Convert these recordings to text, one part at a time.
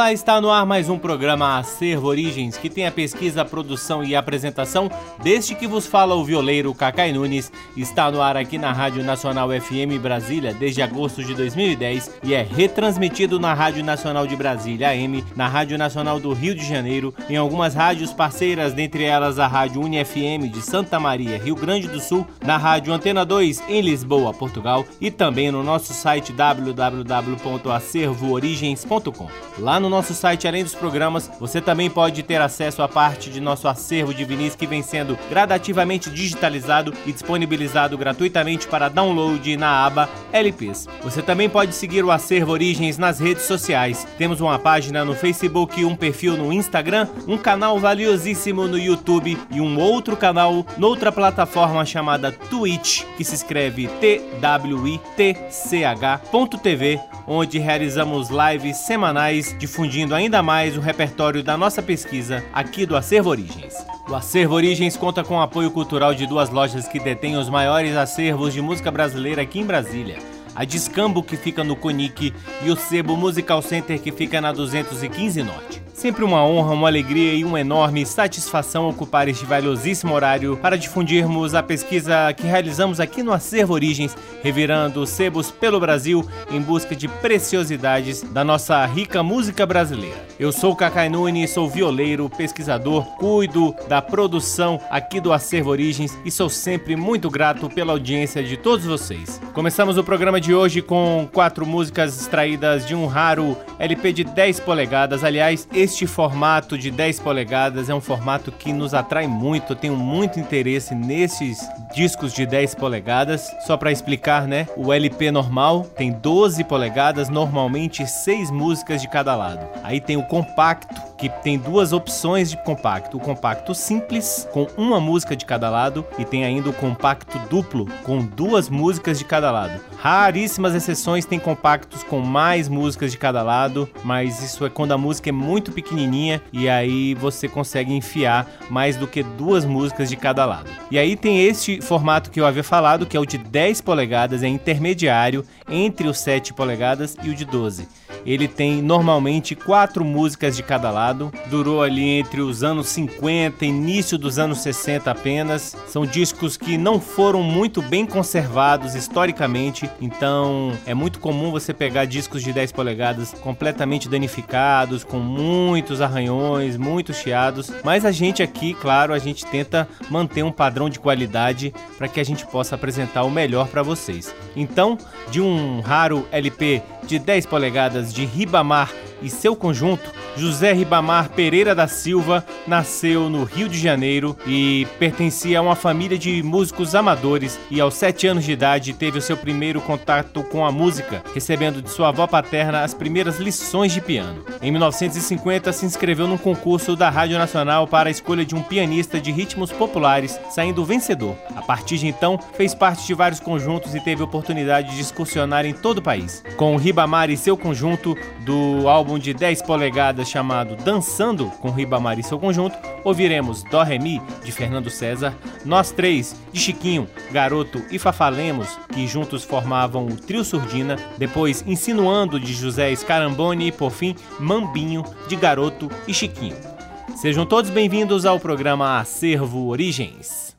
Olá, está no ar mais um programa Acervo Origens, que tem a pesquisa, produção e apresentação deste que vos fala o violeiro Cacai Nunes. Está no ar aqui na Rádio Nacional FM Brasília desde agosto de 2010 e é retransmitido na Rádio Nacional de Brasília AM, na Rádio Nacional do Rio de Janeiro, em algumas rádios parceiras, dentre elas a Rádio UniFM de Santa Maria, Rio Grande do Sul, na Rádio Antena 2 em Lisboa, Portugal e também no nosso site www.acervoorigens.com. Lá no nosso site, além dos programas, você também pode ter acesso a parte de nosso acervo de vinis que vem sendo gradativamente digitalizado e disponibilizado gratuitamente para download na aba LPs. Você também pode seguir o Acervo Origens nas redes sociais. Temos uma página no Facebook, um perfil no Instagram, um canal valiosíssimo no YouTube e um outro canal noutra plataforma chamada Twitch, que se escreve T-W-I-T-C-H.tv onde realizamos lives semanais difundindo ainda mais o repertório da nossa pesquisa aqui do Acervo Origens. O Acervo Origens conta com o apoio cultural de duas lojas que detêm os maiores acervos de música brasileira aqui em Brasília. A Discambo, que fica no Conic, e o Sebo Musical Center, que fica na 215 Norte. Sempre uma honra, uma alegria e uma enorme satisfação ocupar este valiosíssimo horário para difundirmos a pesquisa que realizamos aqui no Acervo Origens, revirando sebos pelo Brasil em busca de preciosidades da nossa rica música brasileira. Eu sou Cacai Nunes, sou violeiro, pesquisador, cuido da produção aqui do Acervo Origens e sou sempre muito grato pela audiência de todos vocês. Começamos o programa de hoje com quatro músicas extraídas de um raro LP de 10 polegadas. Aliás, este formato de 10 polegadas é um formato que nos atrai muito. Eu tenho muito interesse nesses discos de 10 polegadas. Só para explicar, né? O LP normal tem 12 polegadas, normalmente 6 músicas de cada lado. Aí tem o compacto, que tem duas opções de compacto: o compacto simples, com uma música de cada lado, e tem ainda o compacto duplo, com duas músicas de cada lado. Raríssimas exceções tem compactos com mais músicas de cada lado, mas isso é quando a música é muito pequenininha e aí você consegue enfiar mais do que duas músicas de cada lado. E aí tem este formato que eu havia falado, que é o de 10 polegadas, é intermediário entre os 7 polegadas e o de 12. Ele tem normalmente quatro músicas de cada lado. Durou ali entre os anos 50 e início dos anos 60 apenas. São discos que não foram muito bem conservados historicamente, então é muito comum você pegar discos de 10 polegadas completamente danificados, com muitos arranhões, muitos chiados. Mas a gente aqui, claro, a gente tenta manter um padrão de qualidade para que a gente possa apresentar o melhor para vocês. Então, de um raro LP de 10 polegadas de Ribamar e seu conjunto, José Ribamar Pereira da Silva nasceu no Rio de Janeiro e pertencia a uma família de músicos amadores e aos 7 anos de idade teve o seu primeiro contato com a música, recebendo de sua avó paterna as primeiras lições de piano. Em 1950 se inscreveu num concurso da Rádio Nacional para a escolha de um pianista de ritmos populares, saindo vencedor. A partir de então, fez parte de vários conjuntos e teve oportunidade de excursionar em todo o país. Com Ribamar e seu conjunto do álbum de 10 polegadas chamado Dançando com Ribamar e seu conjunto, ouviremos Dó Ré Mi de Fernando César, Nós Três de Chiquinho, Garoto e Fafalemos, que juntos formavam o Trio Surdina, depois Insinuando de José Scaramboni e por fim Mambinho de Garoto e Chiquinho. Sejam todos bem-vindos ao programa Acervo Origens.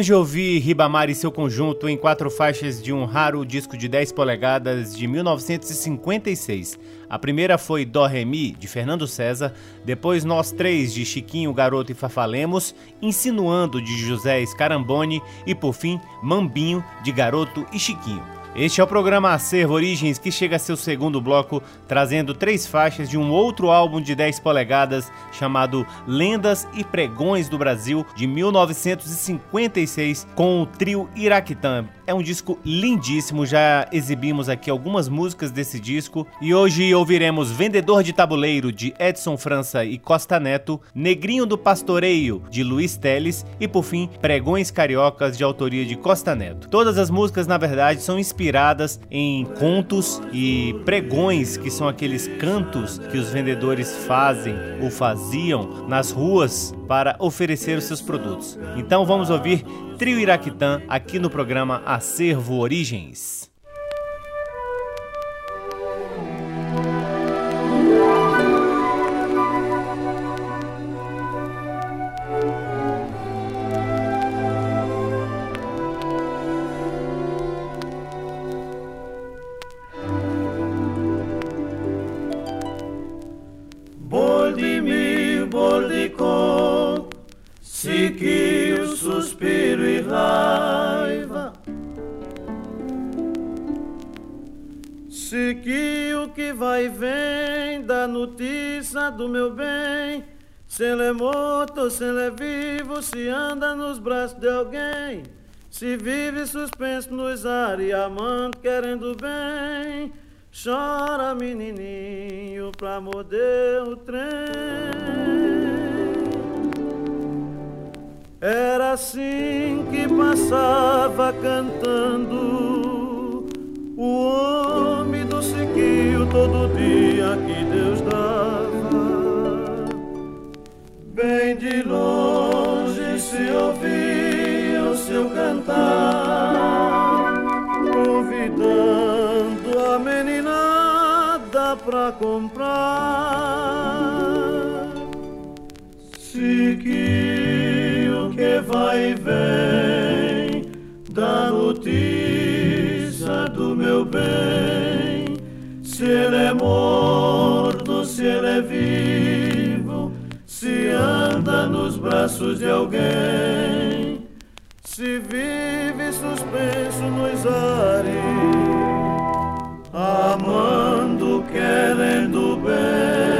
Acabamos de ouvir Ribamar e seu conjunto em quatro faixas de um raro disco de 10 polegadas de 1956. A primeira foi Dó Ré Mi, de Fernando César, depois Nós Três, de Chiquinho, Garoto e Fafalemos, Insinuando, de José Scaramboni e, por fim, Mambinho, de Garoto e Chiquinho. Este é o programa Acervo Origens que chega a seu segundo bloco, trazendo três faixas de um outro álbum de 10 polegadas chamado Lendas e Pregões do Brasil, de 1956, com o trio Iraquitã. É um disco lindíssimo, já exibimos aqui algumas músicas desse disco e hoje ouviremos Vendedor de Tabuleiro de Edson França e Costa Neto, Negrinho do Pastoreio de Luiz Teles e por fim Pregões Cariocas de autoria de Costa Neto. Todas as músicas na verdade são inspiradas em contos e pregões, que são aqueles cantos que os vendedores fazem ou faziam nas ruas para oferecer os seus produtos. Então vamos ouvir Trio Iraquitã aqui no programa Acervo Origens. Morto, se ele é vivo, se anda nos braços de alguém. Se vive suspenso nos ares, amando, querendo bem. Chora, menininho, pra morder o trem. Era assim que passava cantando o homem do Siquio todo dia que Deus dava. Bem de longe se ouvia o seu cantar, convidando a meninada pra comprar. Se o que vai e vem da notícia do meu bem, se ele é morto, se ele é vivo anda nos braços de alguém, se vive suspenso nos ares, amando, querendo bem.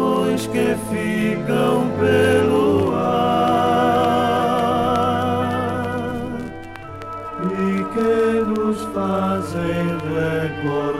vagabões que ficam pelo ar e que nos fazem recordar.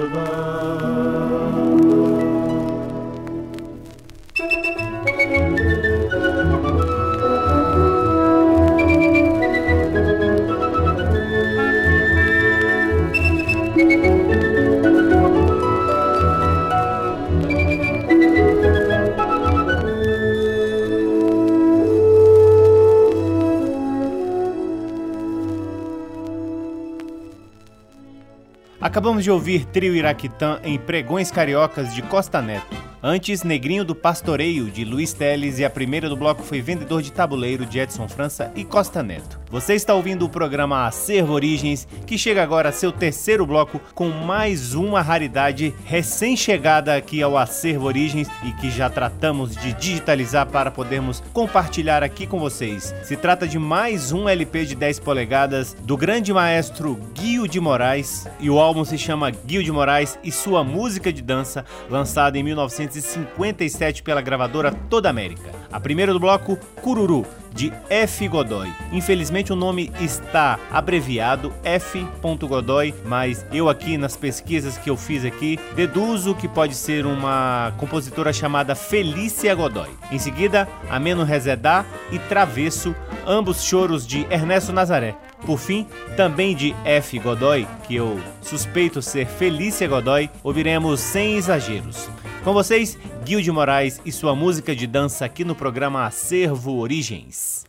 Acabamos de ouvir Trio Iraquitã em Pregões Cariocas de Costa Neto. Antes, Negrinho do Pastoreio, de Luiz Teles, e a primeira do bloco foi Vendedor de Tabuleiro, de Edson França e Costa Neto. Você está ouvindo o programa Acervo Origens, que chega agora a seu terceiro bloco com mais uma raridade recém-chegada aqui ao Acervo Origens e que já tratamos de digitalizar para podermos compartilhar aqui com vocês. Se trata de mais um LP de 10 polegadas do grande maestro Guio de Moraes, e o álbum se chama Guio de Moraes e sua música de dança, lançado em 1900 1957 pela gravadora Toda América. A primeira do bloco, Cururu, de F. Godoy. Infelizmente o nome está abreviado F. Godoy, mas eu aqui nas pesquisas que eu fiz aqui deduzo que pode ser uma compositora chamada Felícia Godoy. Em seguida, Ameno Rezedá e Travesso, ambos choros de Ernesto Nazaré. Por fim, também de F. Godoy, que eu suspeito ser Felícia Godoy, ouviremos Sem Exageros. Com vocês, de Moraes e sua música de dança aqui no programa Acervo Origens.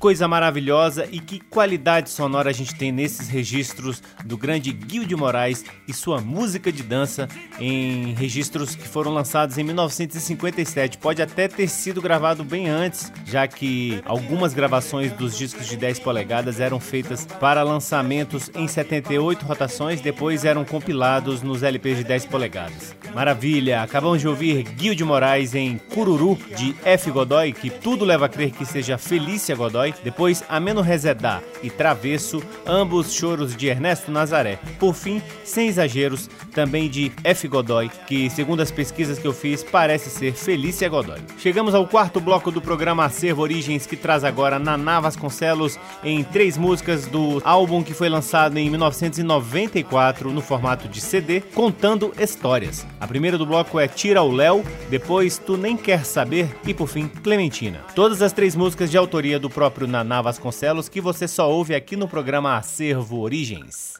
Coisa maravilhosa e que qualidade sonora a gente tem nesses registros do grande Gil de Moraes e sua música de dança em registros que foram lançados em 1957. Pode até ter sido gravado bem antes, já que algumas gravações dos discos de 10 polegadas eram feitas para lançamentos em 78 rotações, depois eram compilados nos LPs de 10 polegadas. Maravilha! Acabamos de ouvir Gil de Moraes em Cururu de F. Godoy, que tudo leva a crer que seja Felícia Godoy. Depois Ameno Rezedá e Travesso, ambos choros de Ernesto Nazaré. Por fim, sem exageros, também de F. Godoy, que segundo as pesquisas que eu fiz, parece ser Felícia Godoy. Chegamos ao quarto bloco do programa Acervo Origens, que traz agora Naná Vasconcelos em três músicas do álbum que foi lançado em 1994 no formato de CD, contando histórias. A primeira do bloco é Tira o Léo, depois Tu Nem Quer Saber e por fim Clementina. Todas as três músicas de autoria do próprio Naná Vasconcelos que você só ouve aqui no programa Acervo Origens.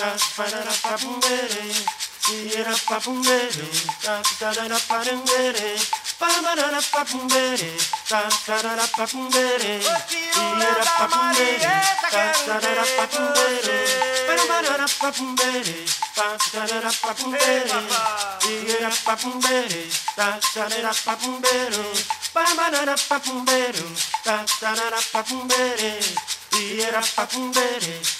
Papumbeiro, parará papumbeiro. Ira papumbeiro, tarará parumbere. Parará papumbere, tarará papumbere. Ira papumbere, tarará papumbere. Parará papumbere, tarará papumbere. Ira papumbere, tarará papumbere. Parará papumbere, tarará papumbere. Ira papumbere, tarará papumbere. Parará papumbere, tarará papumbere. Ira papumbere, tarará papumbere. Parará papumbere, tarará papumbere. Ira papumbere, tarará papumbere. Parará papumbere, tarará papumbere. Ira papumbere, tarará papumbere. Parará papumbere, tarará papumbere. Ira papumbere, tarará papumbere. Parará papumbere, tarará papumbere. Ira papumbere, tarará papumbere. Parará papumbere, tarará papumbere. Ira papumbere, tarará papumbere. Parará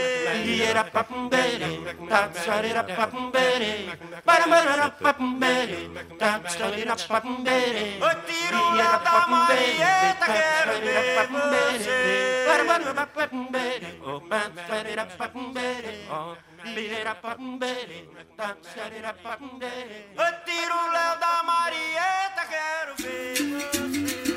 Iera papumbere, tatsarera papumbere, baramara papumbere, tatsarera papumbere, iera papumbere, tatsarera papumbere, baramara papumbere, oh tatsarera papumbere, oh iera papumbere, tatsarera papumbere. Eu tiro o Léo da Marieta, quero ver você.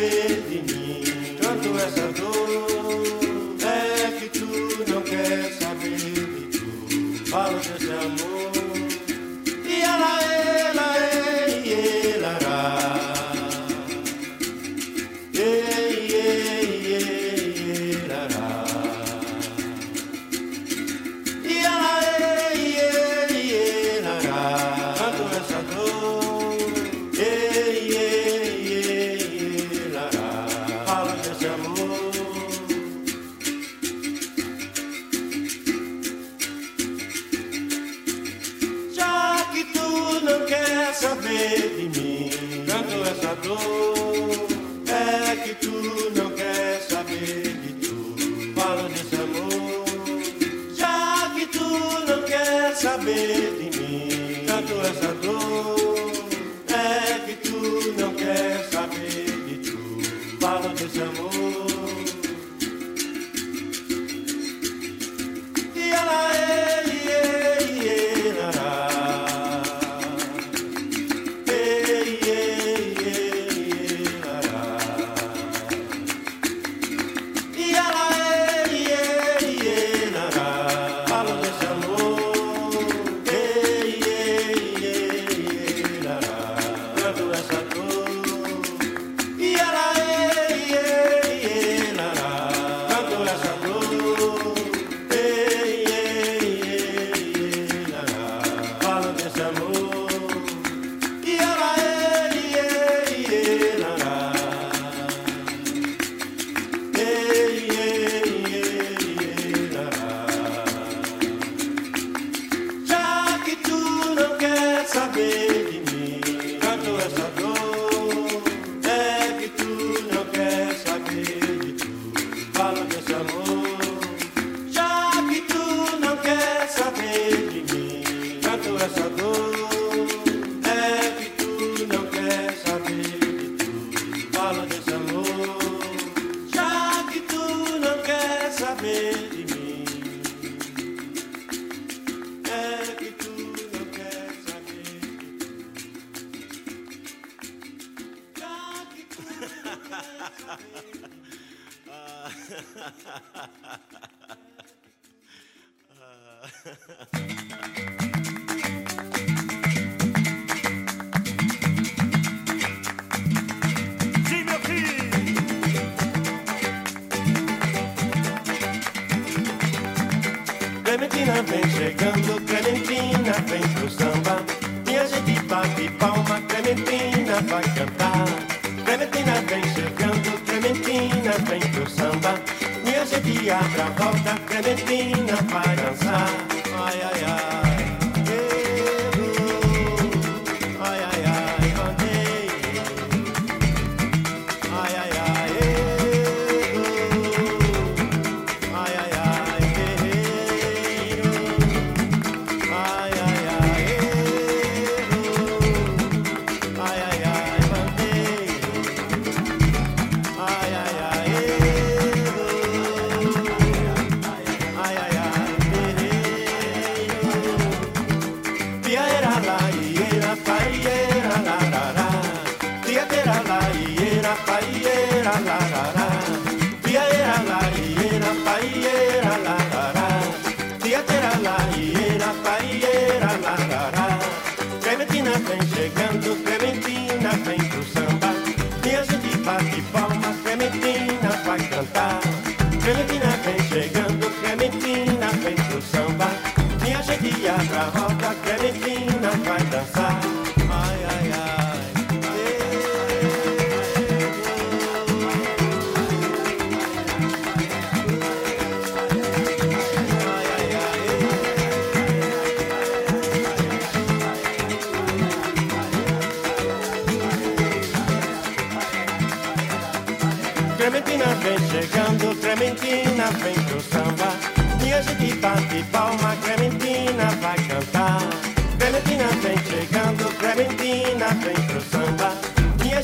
Quer vem pro samba. Minha jiquita de palma, Clementina vai cantar. Clementina vem chegando, Clementina vem pro samba. Minha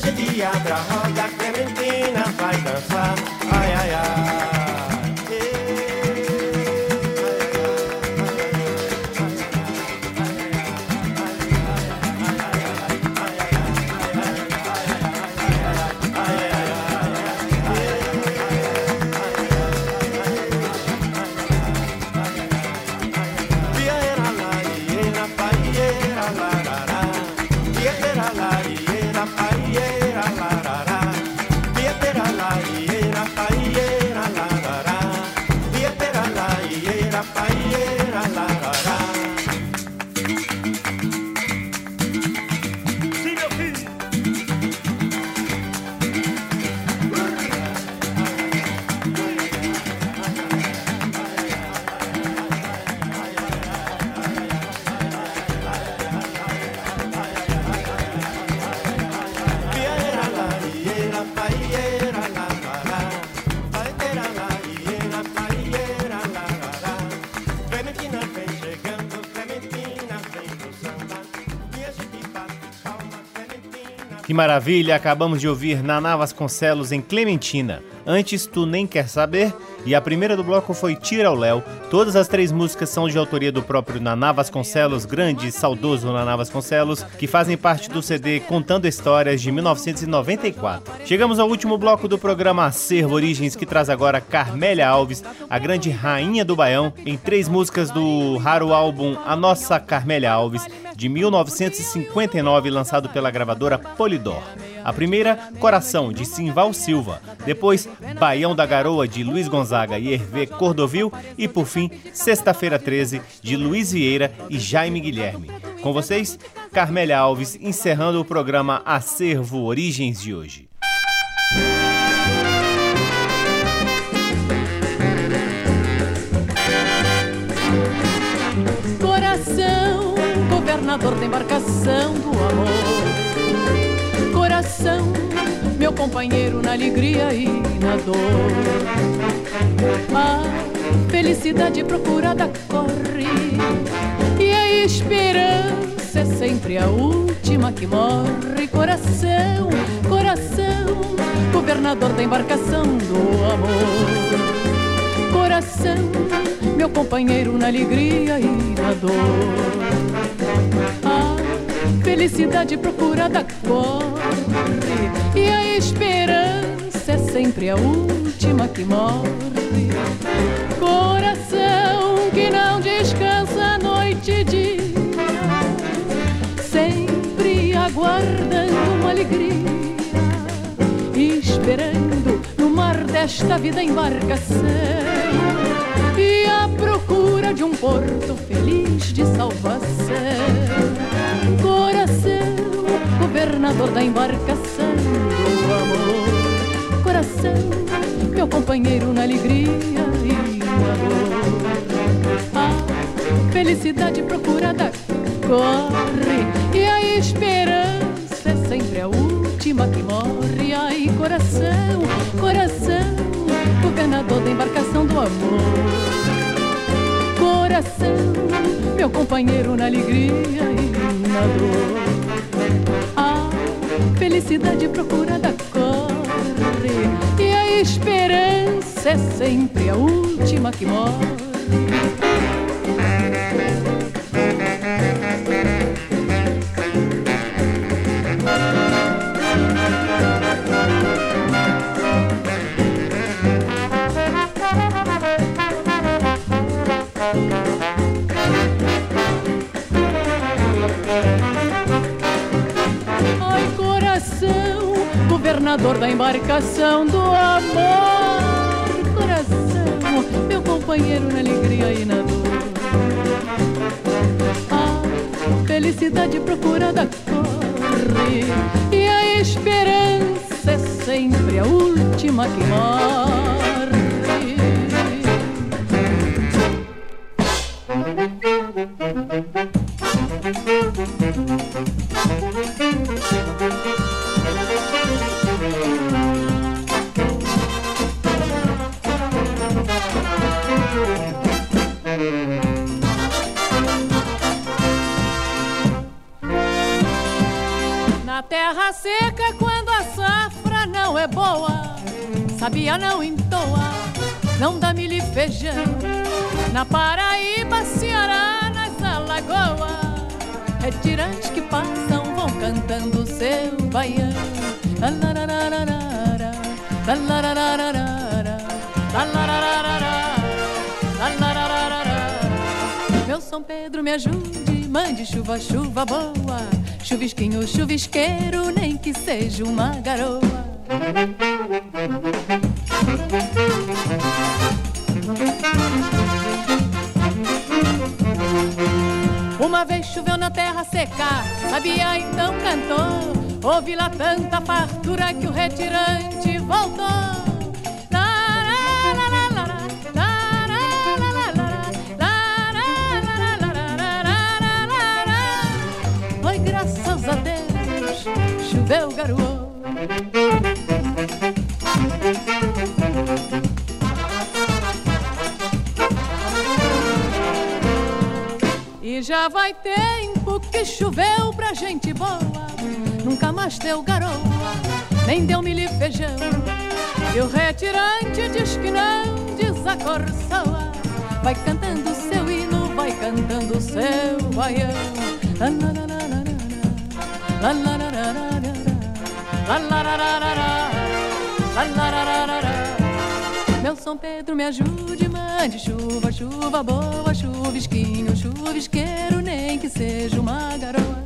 abre da roda, maravilha! Acabamos de ouvir Naná Vasconcelos em Clementina. Antes, Tu Nem Quer Saber. E a primeira do bloco foi Tira o Léo. Todas as três músicas são de autoria do próprio Naná Vasconcelos, grande e saudoso Naná Vasconcelos, que fazem parte do CD Contando Histórias de 1994. Chegamos ao último bloco do programa Acervo Origens, que traz agora Carmélia Alves, a grande rainha do Baião, em três músicas do raro álbum A Nossa Carmélia Alves, de 1959, lançado pela gravadora Polydor. A primeira, Coração, de Simval Silva. Depois, Baião da Garoa, de Luiz Gonzaga e Hervé Cordovil. E por fim, Sexta-feira 13, de Luiz Vieira e Jaime Guilherme. Com vocês, Carmélia Alves, encerrando o programa Acervo Origens de hoje. Coração governador da embarcação do amor. Meu companheiro na alegria e na dor. A felicidade procurada corre e a esperança é sempre a última que morre. Coração, coração, governador da embarcação do amor. Coração, meu companheiro na alegria e na dor. Felicidade procurada corre e a esperança é sempre a última que morre. Coração que não descansa noite e dia, sempre aguardando uma alegria, esperando no mar desta vida embarcação e à procura de um porto feliz de salvação. Coração, governador da embarcação do amor. Coração, meu companheiro na alegria e na dor. A felicidade procurada corre e a esperança é sempre a última que morre. Ai, coração, coração, governador da embarcação do amor. Coração, meu companheiro na alegria e na dor. A felicidade procurada corre e a esperança é sempre a última que morre. Governador da embarcação do amor. Coração, meu companheiro na alegria e na dor. A felicidade procurada corre e a esperança é sempre a última que morre. Na retirantes que passam vão cantando seu baião. Meu São Pedro, me ajude, mande chuva, chuva boa. Chuvisquinho, chuvisqueiro, nem que seja uma garoa. Uma vez choveu na terra seca, sabia então cantou. Houve lá tanta fartura que o retirante voltou. Oi, graças a Deus, choveu garoa. Já vai tempo que choveu pra gente boa, nunca mais deu garoa, nem deu milho e feijão. E o retirante diz que não, diz a vai cantando seu hino, vai cantando seu baião. Meu São Pedro, me ajude, mande chuva, chuva boa, chuvisquinho, chuvisqueiro, nem que seja uma garoa.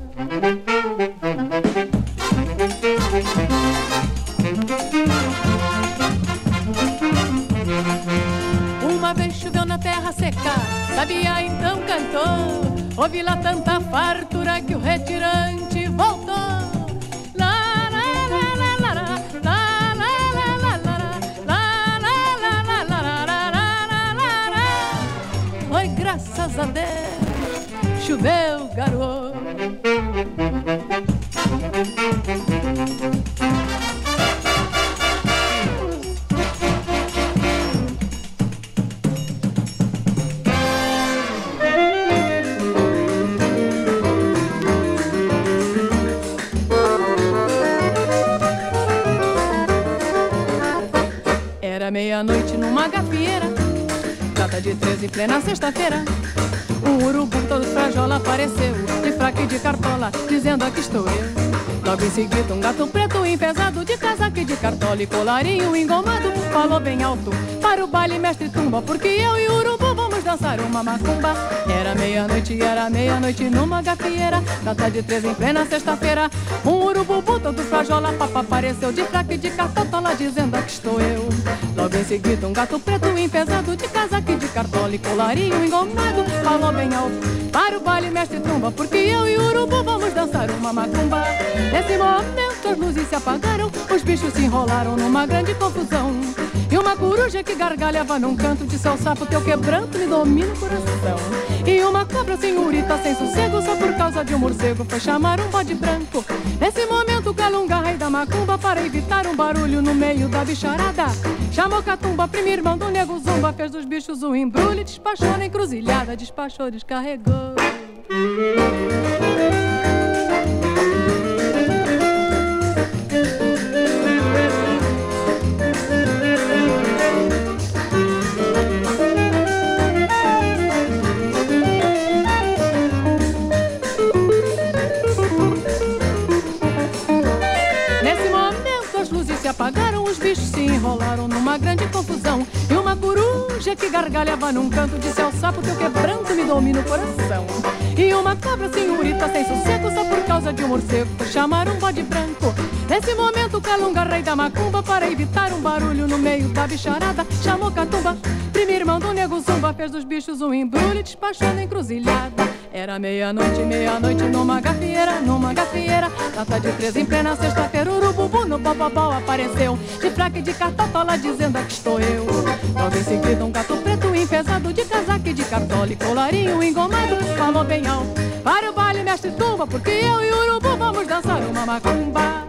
Uma vez choveu na terra seca, sabia então cantou. Houve lá tanta fartura que o retirante voltou. graças a Deus, choveu, garoto. Era meia-noite numa gafieira, data de 13, plena sexta-feira. Um urubu todo frajola apareceu, de fraca e de cartola, dizendo aqui estou eu. Logo em seguida um gato preto enfesado de casaco e de cartola e colarinho engomado falou bem alto para o baile mestre tumba porque eu e o urubu vamos dançar uma macumba. Era meia-noite, era meia-noite numa gafieira, data de três em plena sexta-feira. Um urubu todo frajola papa apareceu de fraca e de cartola dizendo aqui estou eu. Logo em seguida um gato preto enfesado de casaco e de cartola e colarinho engomado falou bem alto para o baile mestre tumba porque eu e o urubu vamos dançar uma macumba. Nesse momento as luzes se apagaram, os bichos se enrolaram numa grande confusão. E uma coruja que gargalhava num canto de seu sapo, teu quebranto me domina o coração. E uma cobra senhorita sem sossego, só por causa de um morcego, foi chamar um bode branco. Nesse momento, Calunga, rei da macumba, para evitar um barulho no meio da bicharada. Chamou Catumba, primo irmão do nego zumba, fez dos bichos um embrulho, despachou na encruzilhada, despachou, descarregou. E uma coruja que gargalhava num canto disse ao sapo: Teu quebranto me domina o coração. E uma cabra senhorita sem sossego só por causa de um morcego chamaram um bode branco. Nesse momento, Calunga, rei da macumba, para evitar um barulho no meio da bicharada, chamou Catumba. Primo irmão do nego zumba fez dos bichos um embrulho despachou na encruzilhada. Era meia-noite, meia-noite numa gafieira, numa gafieira. Data de três em plena sexta-feira, urububu no popopó apareceu. De fraca e de cartola dizendo aqui estou eu. Logo em seguida um gato preto enfesado de casaco e de cartola e colarinho engomado. Falou bem alto, para o baile mestre tumba, porque eu e o urubu vamos dançar uma macumba.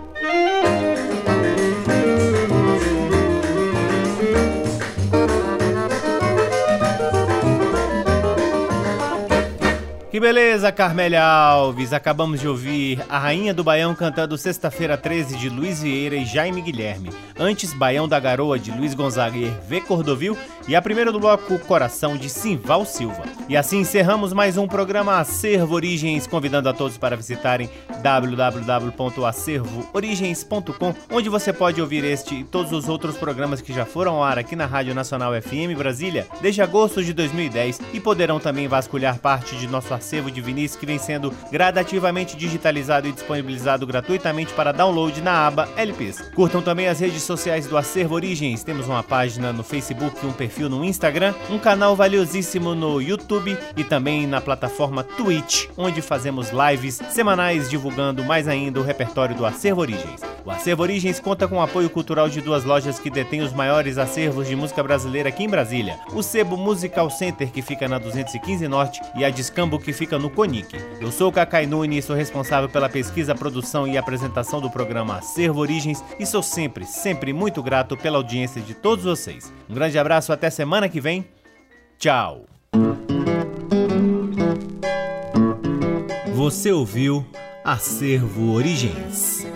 Que beleza, Carmélia Alves! Acabamos de ouvir a Rainha do Baião cantando Sexta-feira 13 de Luiz Vieira e Jaime Guilherme. Antes, Baião da Garoa de Luiz Gonzaga e Hervé Cordovil. E a primeira do bloco, Coração de Simval Silva. E assim encerramos mais um programa Acervo Origens, convidando a todos para visitarem www.acervoorigens.com, onde você pode ouvir este e todos os outros programas que já foram ao ar aqui na Rádio Nacional FM Brasília desde agosto de 2010 e poderão também vasculhar parte de nosso acervo de Vinícius que vem sendo gradativamente digitalizado e disponibilizado gratuitamente para download na aba LPs. Curtam também as redes sociais do Acervo Origens. Temos uma página no Facebook, um perfil no Instagram, um canal valiosíssimo no YouTube e também na plataforma Twitch, onde fazemos lives semanais divulgando mais ainda o repertório do Acervo Origens. O Acervo Origens conta com o apoio cultural de duas lojas que detêm os maiores acervos de música brasileira aqui em Brasília. O Sebo Musical Center, que fica na 215 Norte, e a Discambo, que fica no Conic. Eu sou o Cacai Nunes, sou responsável pela pesquisa, produção e apresentação do programa Acervo Origens e sou sempre, sempre muito grato pela audiência de todos vocês. Um grande abraço, até semana que vem. Tchau! Você ouviu Acervo Origens.